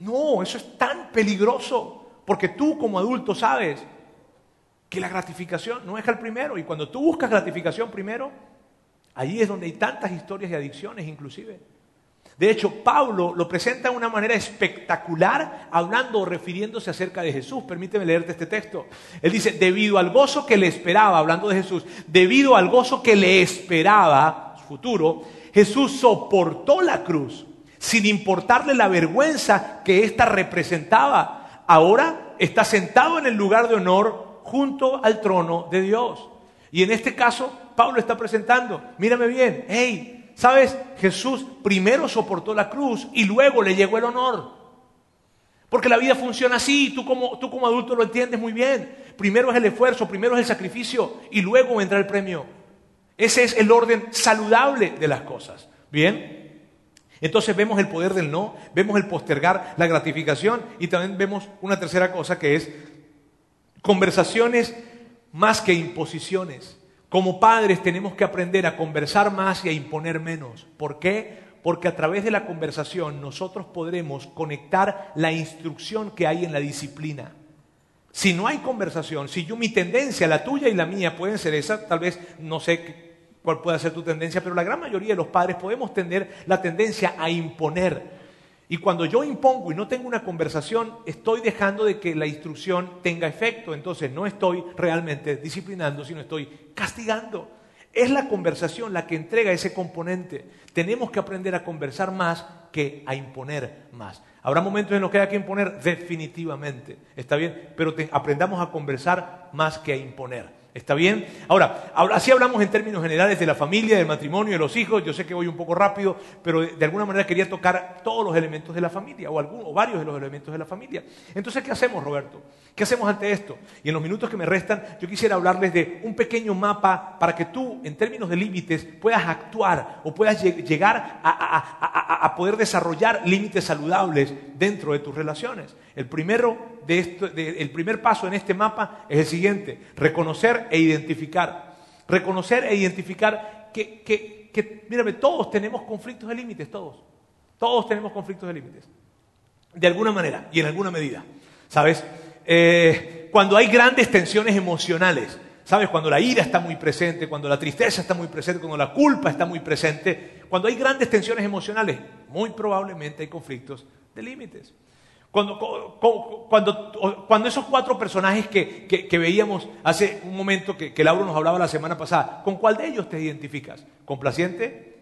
No, eso es tan peligroso, porque tú como adulto sabes que la gratificación no es el primero, y cuando tú buscas gratificación primero, ahí es donde hay tantas historias de adicciones inclusive. De hecho, Pablo lo presenta de una manera espectacular, hablando o refiriéndose acerca de Jesús. Permíteme leerte este texto. Él dice, debido al gozo que le esperaba, hablando de Jesús, debido al gozo que le esperaba, futuro, Jesús soportó la cruz sin importarle la vergüenza que ésta representaba. Ahora está sentado en el lugar de honor junto al trono de Dios. Y en este caso, Pablo está presentando, mírame bien, hey, ¿Sabes? Jesús primero soportó la cruz y luego le llegó el honor. Porque la vida funciona así, tú como, tú como adulto lo entiendes muy bien. Primero es el esfuerzo, primero es el sacrificio y luego entra el premio. Ese es el orden saludable de las cosas. ¿Bien? Entonces vemos el poder del no, vemos el postergar la gratificación y también vemos una tercera cosa que es conversaciones más que imposiciones. Como padres tenemos que aprender a conversar más y a imponer menos. ¿Por qué? Porque a través de la conversación nosotros podremos conectar la instrucción que hay en la disciplina. Si no hay conversación, si yo mi tendencia, la tuya y la mía pueden ser esa, tal vez no sé cuál puede ser tu tendencia, pero la gran mayoría de los padres podemos tener la tendencia a imponer. Y cuando yo impongo y no tengo una conversación, estoy dejando de que la instrucción tenga efecto. Entonces no estoy realmente disciplinando, sino estoy castigando. Es la conversación la que entrega ese componente. Tenemos que aprender a conversar más que a imponer más. Habrá momentos en los que haya que imponer definitivamente, está bien, pero aprendamos a conversar más que a imponer. ¿Está bien? Ahora, así hablamos en términos generales de la familia, del matrimonio, de los hijos. Yo sé que voy un poco rápido, pero de, alguna manera quería tocar todos los elementos de la familia, o, algunos, o varios de los elementos de la familia. Entonces, ¿qué hacemos, Roberto? ¿Qué hacemos ante esto? Y en los minutos que me restan, yo quisiera hablarles de un pequeño mapa para que tú, en términos de límites, puedas actuar o puedas llegar a poder desarrollar límites saludables dentro de tus relaciones. El, primero de primer paso en este mapa es el siguiente, reconocer e identificar. reconocer e identificar que, que, que, mírame, todos tenemos conflictos de límites, todos. Todos tenemos conflictos de límites. De alguna manera y en alguna medida. ¿Sabes? Eh, cuando hay grandes tensiones emocionales, ¿sabes? Cuando la ira está muy presente, cuando la tristeza está muy presente, cuando la culpa está muy presente, cuando hay grandes tensiones emocionales, muy probablemente hay conflictos de límites. Cuando, cuando, cuando, esos cuatro personajes que, que, veíamos hace un momento, que, que Lauro nos hablaba la semana pasada, ¿con cuál de ellos te identificas? ¿Complaciente?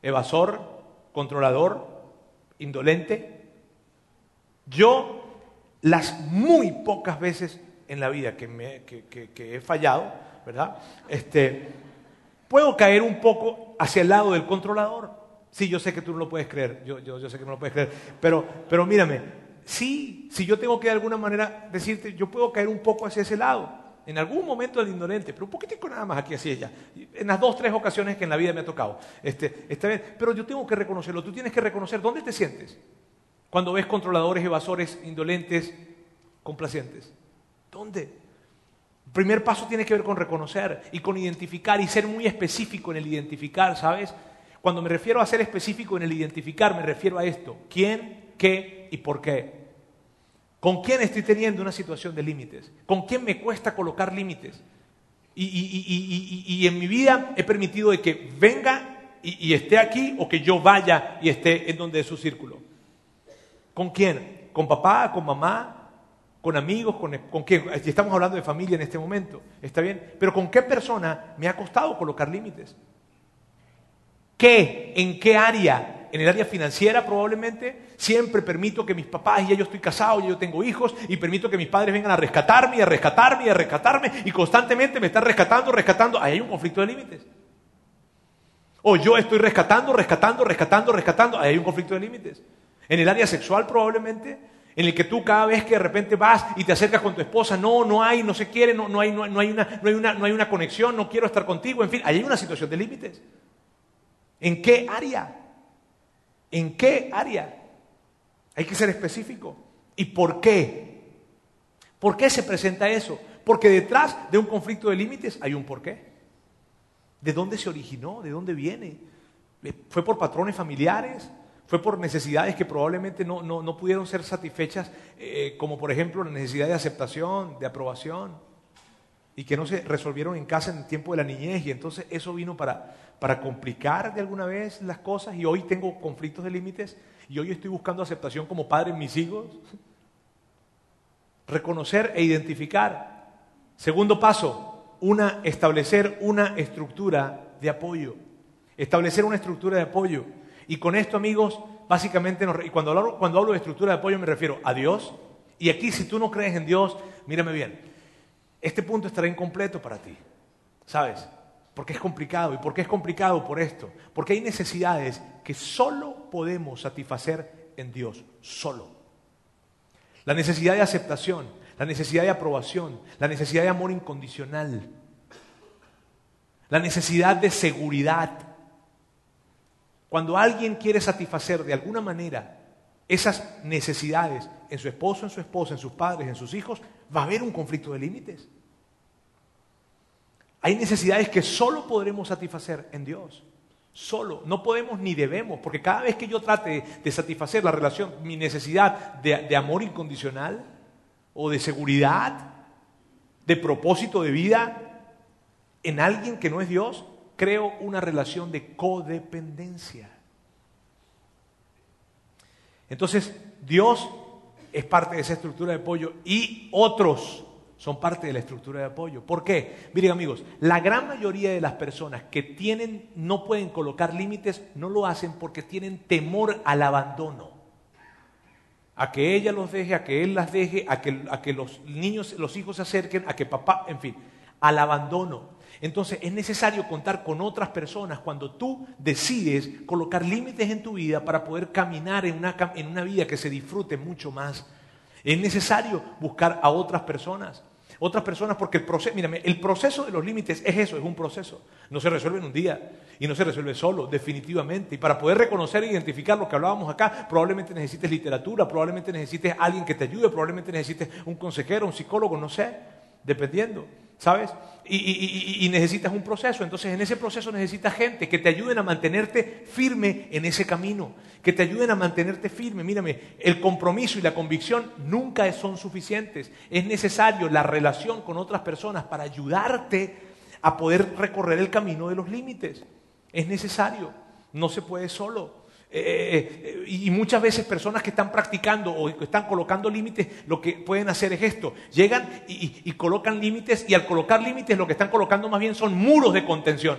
¿Evasor? ¿Controlador? ¿Indolente? Yo, las muy pocas veces en la vida que, he fallado, ¿verdad? Este, puedo caer un poco hacia el lado del controlador. Sí, yo sé que tú no lo puedes creer, yo, sé que no lo puedes creer, pero, pero mírame, sí, si yo tengo que de alguna manera decirte, yo puedo caer un poco hacia ese lado. En algún momento del indolente, pero un poquitico nada más aquí hacia ella. En las dos, tres ocasiones que en la vida me ha tocado. Este, vez, pero yo tengo que reconocerlo. Tú tienes que reconocer dónde te sientes. Cuando ves controladores, evasores, indolentes, complacientes. ¿Dónde? El primer paso tiene que ver con reconocer y con identificar y ser muy específico en el identificar, ¿sabes? Cuando me refiero a ser específico en el identificar, me refiero a esto. ¿Quién, qué, y por qué. ¿Con quién estoy teniendo una situación de límites? ¿Con quién me cuesta colocar límites? Y, en mi vida he permitido de que venga y, esté aquí o que yo vaya y esté en donde es su círculo. ¿Con quién? ¿Con papá? ¿Con mamá? ¿Con amigos? ¿Con, con quién? Estamos hablando de familia en este momento, ¿está bien? Pero ¿con qué persona me ha costado colocar límites? ¿Qué? ¿En qué área en el área financiera probablemente, siempre permito que mis papás, y ya yo estoy casado, ya yo tengo hijos, y permito que mis padres vengan a rescatarme, a rescatarme, y a rescatarme, y constantemente me están rescatando, rescatando. Ahí hay un conflicto de límites. O yo estoy rescatando, rescatando, rescatando, rescatando. Ahí hay un conflicto de límites. En el área sexual probablemente, en el que tú cada vez que de repente vas y te acercas con tu esposa, no, no hay, no se quiere, no, no, hay, no, hay una, hay una, no hay una conexión, no quiero estar contigo, en fin, ahí hay una situación de límites. ¿En qué área? ¿En qué área? Hay que ser específico. ¿Y por qué? ¿Por qué se presenta eso? Porque detrás de un conflicto de límites hay un porqué. ¿De dónde se originó? ¿De dónde viene? ¿Fue por patrones familiares? ¿Fue por necesidades que probablemente no, pudieron ser satisfechas, eh, como por ejemplo la necesidad de aceptación, de aprobación? y que no se resolvieron en casa en el tiempo de la niñez y entonces eso vino para, para complicar de alguna vez las cosas y hoy tengo conflictos de límites y hoy estoy buscando aceptación como padre en mis hijos. Reconocer e identificar. Segundo paso, una, establecer una estructura de apoyo. Establecer una estructura de apoyo. Y con esto, amigos, básicamente, y cuando hablo, de estructura de apoyo me refiero a Dios. Y aquí, si tú no crees en Dios, mírame bien, este punto estará incompleto para ti. ¿Sabes? Porque es complicado. ¿Y por qué es complicado? Por esto. Porque hay necesidades que solo podemos satisfacer en Dios. Solo. La necesidad de aceptación, la necesidad de aprobación, la necesidad de amor incondicional, la necesidad de seguridad. Cuando alguien quiere satisfacer de alguna manera esas necesidades en su esposo, en su esposa, en sus padres, en sus hijos, va a haber un conflicto de límites. Hay necesidades que solo podremos satisfacer en Dios. Solo, no podemos ni debemos, porque cada vez que yo trate de satisfacer la relación, mi necesidad de, de amor incondicional o de seguridad, de propósito de vida en alguien que no es Dios, creo una relación de codependencia. Entonces, Dios es parte de esa estructura de apoyo y otros son parte de la estructura de apoyo. ¿Por qué? Miren amigos, la gran mayoría de las personas que tienen, no pueden colocar límites, no lo hacen porque tienen temor al abandono. A que ella los deje, a que él las deje, a que, a que los niños, los hijos se acerquen, a que papá, en fin, al abandono. Entonces es necesario contar con otras personas cuando tú decides colocar límites en tu vida para poder caminar en una, en una vida que se disfrute mucho más. Es necesario buscar a otras personas. Otras personas, porque el proceso, mírame, el proceso de los límites es eso, es un proceso. No se resuelve en un día y no se resuelve solo, definitivamente. Y para poder reconocer e identificar lo que hablábamos acá, probablemente necesites literatura, probablemente necesites alguien que te ayude, probablemente necesites un consejero, un psicólogo, no sé, dependiendo. ¿Sabes? Y, necesitas un proceso. Entonces en ese proceso necesitas gente que te ayuden a mantenerte firme en ese camino, que te ayuden a mantenerte firme. Mírame, el compromiso y la convicción nunca son suficientes. Es necesario la relación con otras personas para ayudarte a poder recorrer el camino de los límites. Es necesario, no se puede solo. Eh, eh, y muchas veces personas que están practicando o que están colocando límites, lo que pueden hacer es esto. Llegan y, colocan límites y al colocar límites lo que están colocando más bien son muros de contención.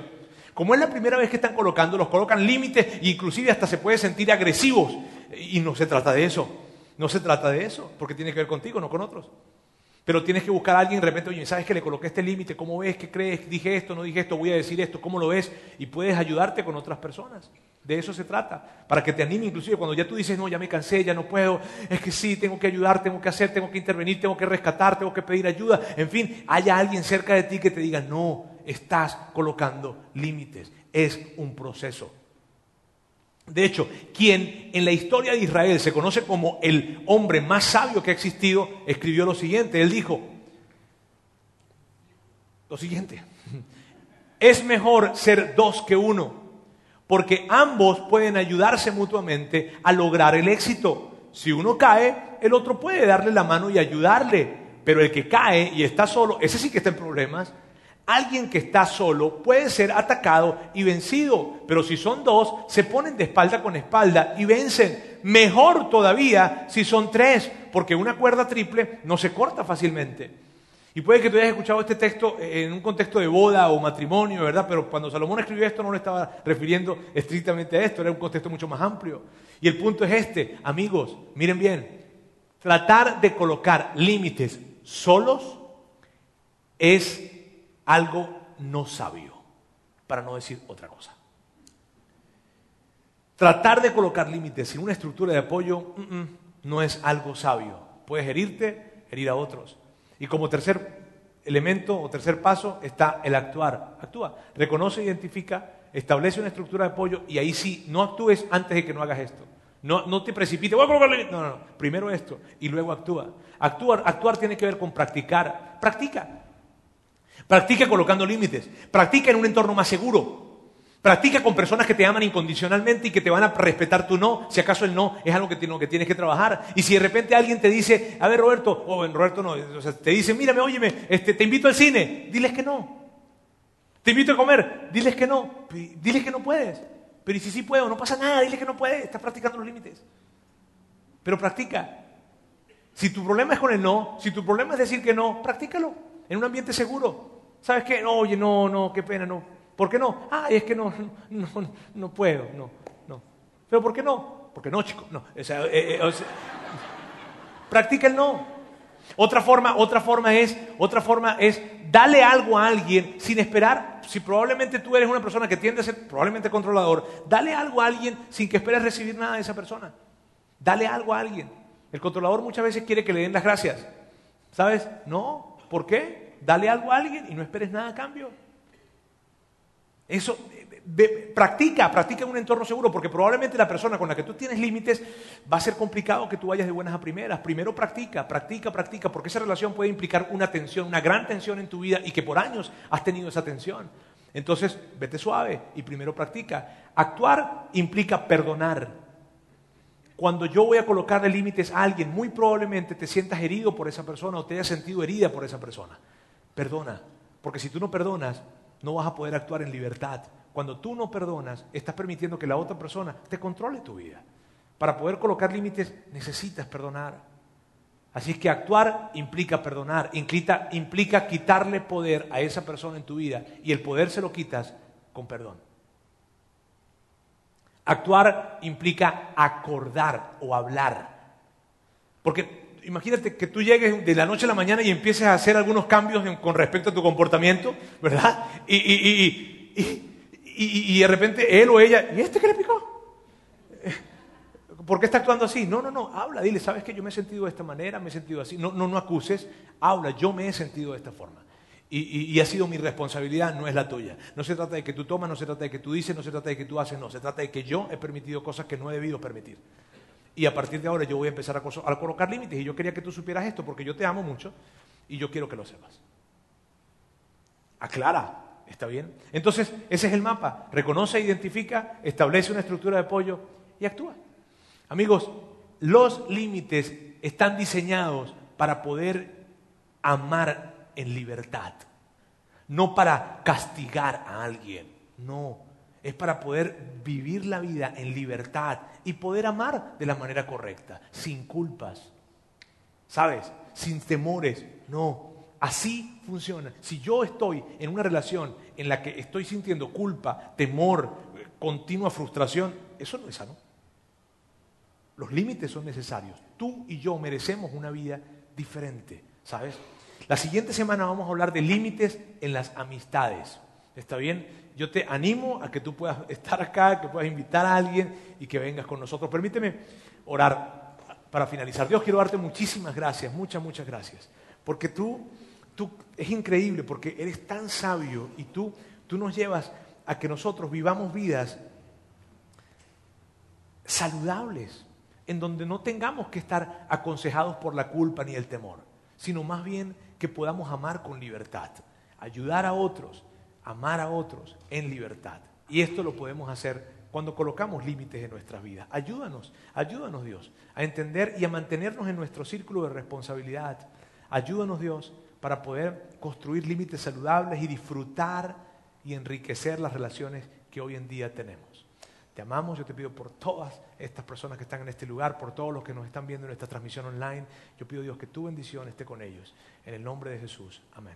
Como es la primera vez que están colocando, los colocan límites e inclusive hasta se puede sentir agresivos. Y no se trata de eso. No se trata de eso, porque tiene que ver contigo, no con otros. Pero tienes que buscar a alguien de repente, oye, ¿sabes que le coloqué este límite? ¿Cómo ves? ¿Qué crees? Dije esto, no dije esto, voy a decir esto, ¿cómo lo ves? Y puedes ayudarte con otras personas. De eso se trata. Para que te anime, inclusive cuando ya tú dices, no, ya me cansé, ya no puedo, es que sí, tengo que ayudar, tengo que hacer, tengo que intervenir, tengo que rescatar, tengo que pedir ayuda. En fin, haya alguien cerca de ti que te diga, no, estás colocando límites. Es un proceso. De hecho, quien en la historia de Israel se conoce como el hombre más sabio que ha existido, escribió lo siguiente. Él dijo, lo siguiente, es mejor ser dos que uno, porque ambos pueden ayudarse mutuamente a lograr el éxito. Si uno cae, el otro puede darle la mano y ayudarle, pero el que cae y está solo, ese sí que está en problemas. Alguien que está solo puede ser atacado y vencido, pero si son dos, se ponen de espalda con espalda y vencen. Mejor todavía si son tres, porque una cuerda triple no se corta fácilmente. Y puede que tú hayas escuchado este texto en un contexto de boda o matrimonio, ¿verdad? Pero cuando Salomón escribió esto no lo estaba refiriendo estrictamente a esto, era un contexto mucho más amplio. Y el punto es este, amigos, miren bien, tratar de colocar límites solos es algo no sabio, para no decir otra cosa. Tratar de colocar límites sin una estructura de apoyo no es algo sabio. Puedes herirte, herir a otros. Y como tercer elemento o tercer paso está el actuar. Actúa, reconoce, identifica, establece una estructura de apoyo y ahí sí, no actúes antes de que no hagas esto. No, no te precipites, voy a colocar límites. No, no, no. Primero esto y luego actúa. Actuar, actuar tiene que ver con practicar. Practica. Practica colocando límites. Practica en un entorno más seguro. Practica con personas que te aman incondicionalmente y que te van a respetar tu no, si acaso el no es algo que, tienes que trabajar. Y si de repente alguien te dice, a ver Roberto, o en Roberto no, o sea, te dice, mírame, óyeme, este, te invito al cine, diles que no. Te invito a comer, diles que no. Diles que no puedes. Pero ¿y si sí puedo? No pasa nada, diles que no puedes, estás practicando los límites. Pero practica. Si tu problema es con el no, si tu problema es decir que no, practícalo en un ambiente seguro. ¿Sabes qué? No, oye, no, no, qué pena, no. ¿Por qué no? Ah, es que no, no, no puedo, no, no. ¿Pero por qué no? Porque no, chico, no. O sea, eh, eh, practica el no. Otra forma, otra forma es, otra forma es, dale algo a alguien sin esperar. Si probablemente tú eres una persona que tiende a ser probablemente controlador, dale algo a alguien sin que esperes recibir nada de esa persona. Dale algo a alguien. El controlador muchas veces quiere que le den las gracias. ¿Sabes? No. ¿Por qué? dale algo a alguien y no esperes nada a cambio. Eso, practica, practica en un entorno seguro, porque probablemente la persona con la que tú tienes límites va a ser complicado que tú vayas de buenas a primeras. Primero practica, practica, practica, porque esa relación puede implicar una tensión, una gran tensión en tu vida y que por años has tenido esa tensión. Entonces, vete suave y primero practica. Actuar implica perdonar. Cuando yo voy a colocarle límites a alguien, muy probablemente te sientas herido por esa persona o te hayas sentido herida por esa persona. Perdona, porque si tú no perdonas, no vas a poder actuar en libertad. Cuando tú no perdonas, estás permitiendo que la otra persona te controle tu vida. Para poder colocar límites necesitas perdonar. Así que actuar implica perdonar, implica, implica quitarle poder a esa persona en tu vida y el poder se lo quitas con perdón. Actuar implica acordar o hablar. Porque imagínate que tú llegues de la noche a la mañana y empieces a hacer algunos cambios con respecto a tu comportamiento, ¿verdad? Y, y, de repente él o ella, ¿y este qué le picó? ¿Por qué está actuando así? No, no, no, habla, dile, ¿sabes que yo me he sentido de esta manera, me he sentido así? No, no, no acuses, habla, yo me he sentido de esta forma. Y, ha sido mi responsabilidad, no es la tuya. No se trata de que tú tomas, no se trata de que tú dices, no se trata de que tú haces, no. Se trata de que yo he permitido cosas que no he debido permitir. Y a partir de ahora yo voy a empezar a, colocar límites. Y yo quería que tú supieras esto porque yo te amo mucho y yo quiero que lo sepas. aclara, ¿está bien? Entonces, ese es el mapa. Reconoce, identifica, establece una estructura de apoyo y actúa. Amigos, los límites están diseñados para poder amar en libertad, no para castigar a alguien, no, es para poder vivir la vida en libertad y poder amar de la manera correcta, sin culpas, ¿sabes? Sin temores, no. Así funciona. Si yo estoy en una relación en la que estoy sintiendo culpa, temor, continua frustración, eso no es sano. Los límites son necesarios. Tú y yo merecemos una vida diferente, ¿sabes? La siguiente semana vamos a hablar de límites en las amistades. ¿Está bien? Yo te animo a que tú puedas estar acá, que puedas invitar a alguien y que vengas con nosotros. Permíteme orar para finalizar. Dios, quiero darte muchísimas gracias, muchas, muchas gracias. Porque tú, tú es increíble, porque eres tan sabio y tú, tú nos llevas a que nosotros vivamos vidas saludables, en donde no tengamos que estar aconsejados por la culpa ni el temor, sino más bien que podamos amar con libertad, ayudar a otros, amar a otros en libertad. Y esto lo podemos hacer cuando colocamos límites en nuestras vidas. Ayúdanos, ayúdanos Dios a entender y a mantenernos en nuestro círculo de responsabilidad. Ayúdanos Dios para poder construir límites saludables y disfrutar y enriquecer las relaciones que hoy en día tenemos. Te amamos, yo te pido por todas estas personas que están en este lugar, por todos los que nos están viendo en esta transmisión online. Yo pido Dios que tu bendición esté con ellos. En el nombre de Jesús. Amén.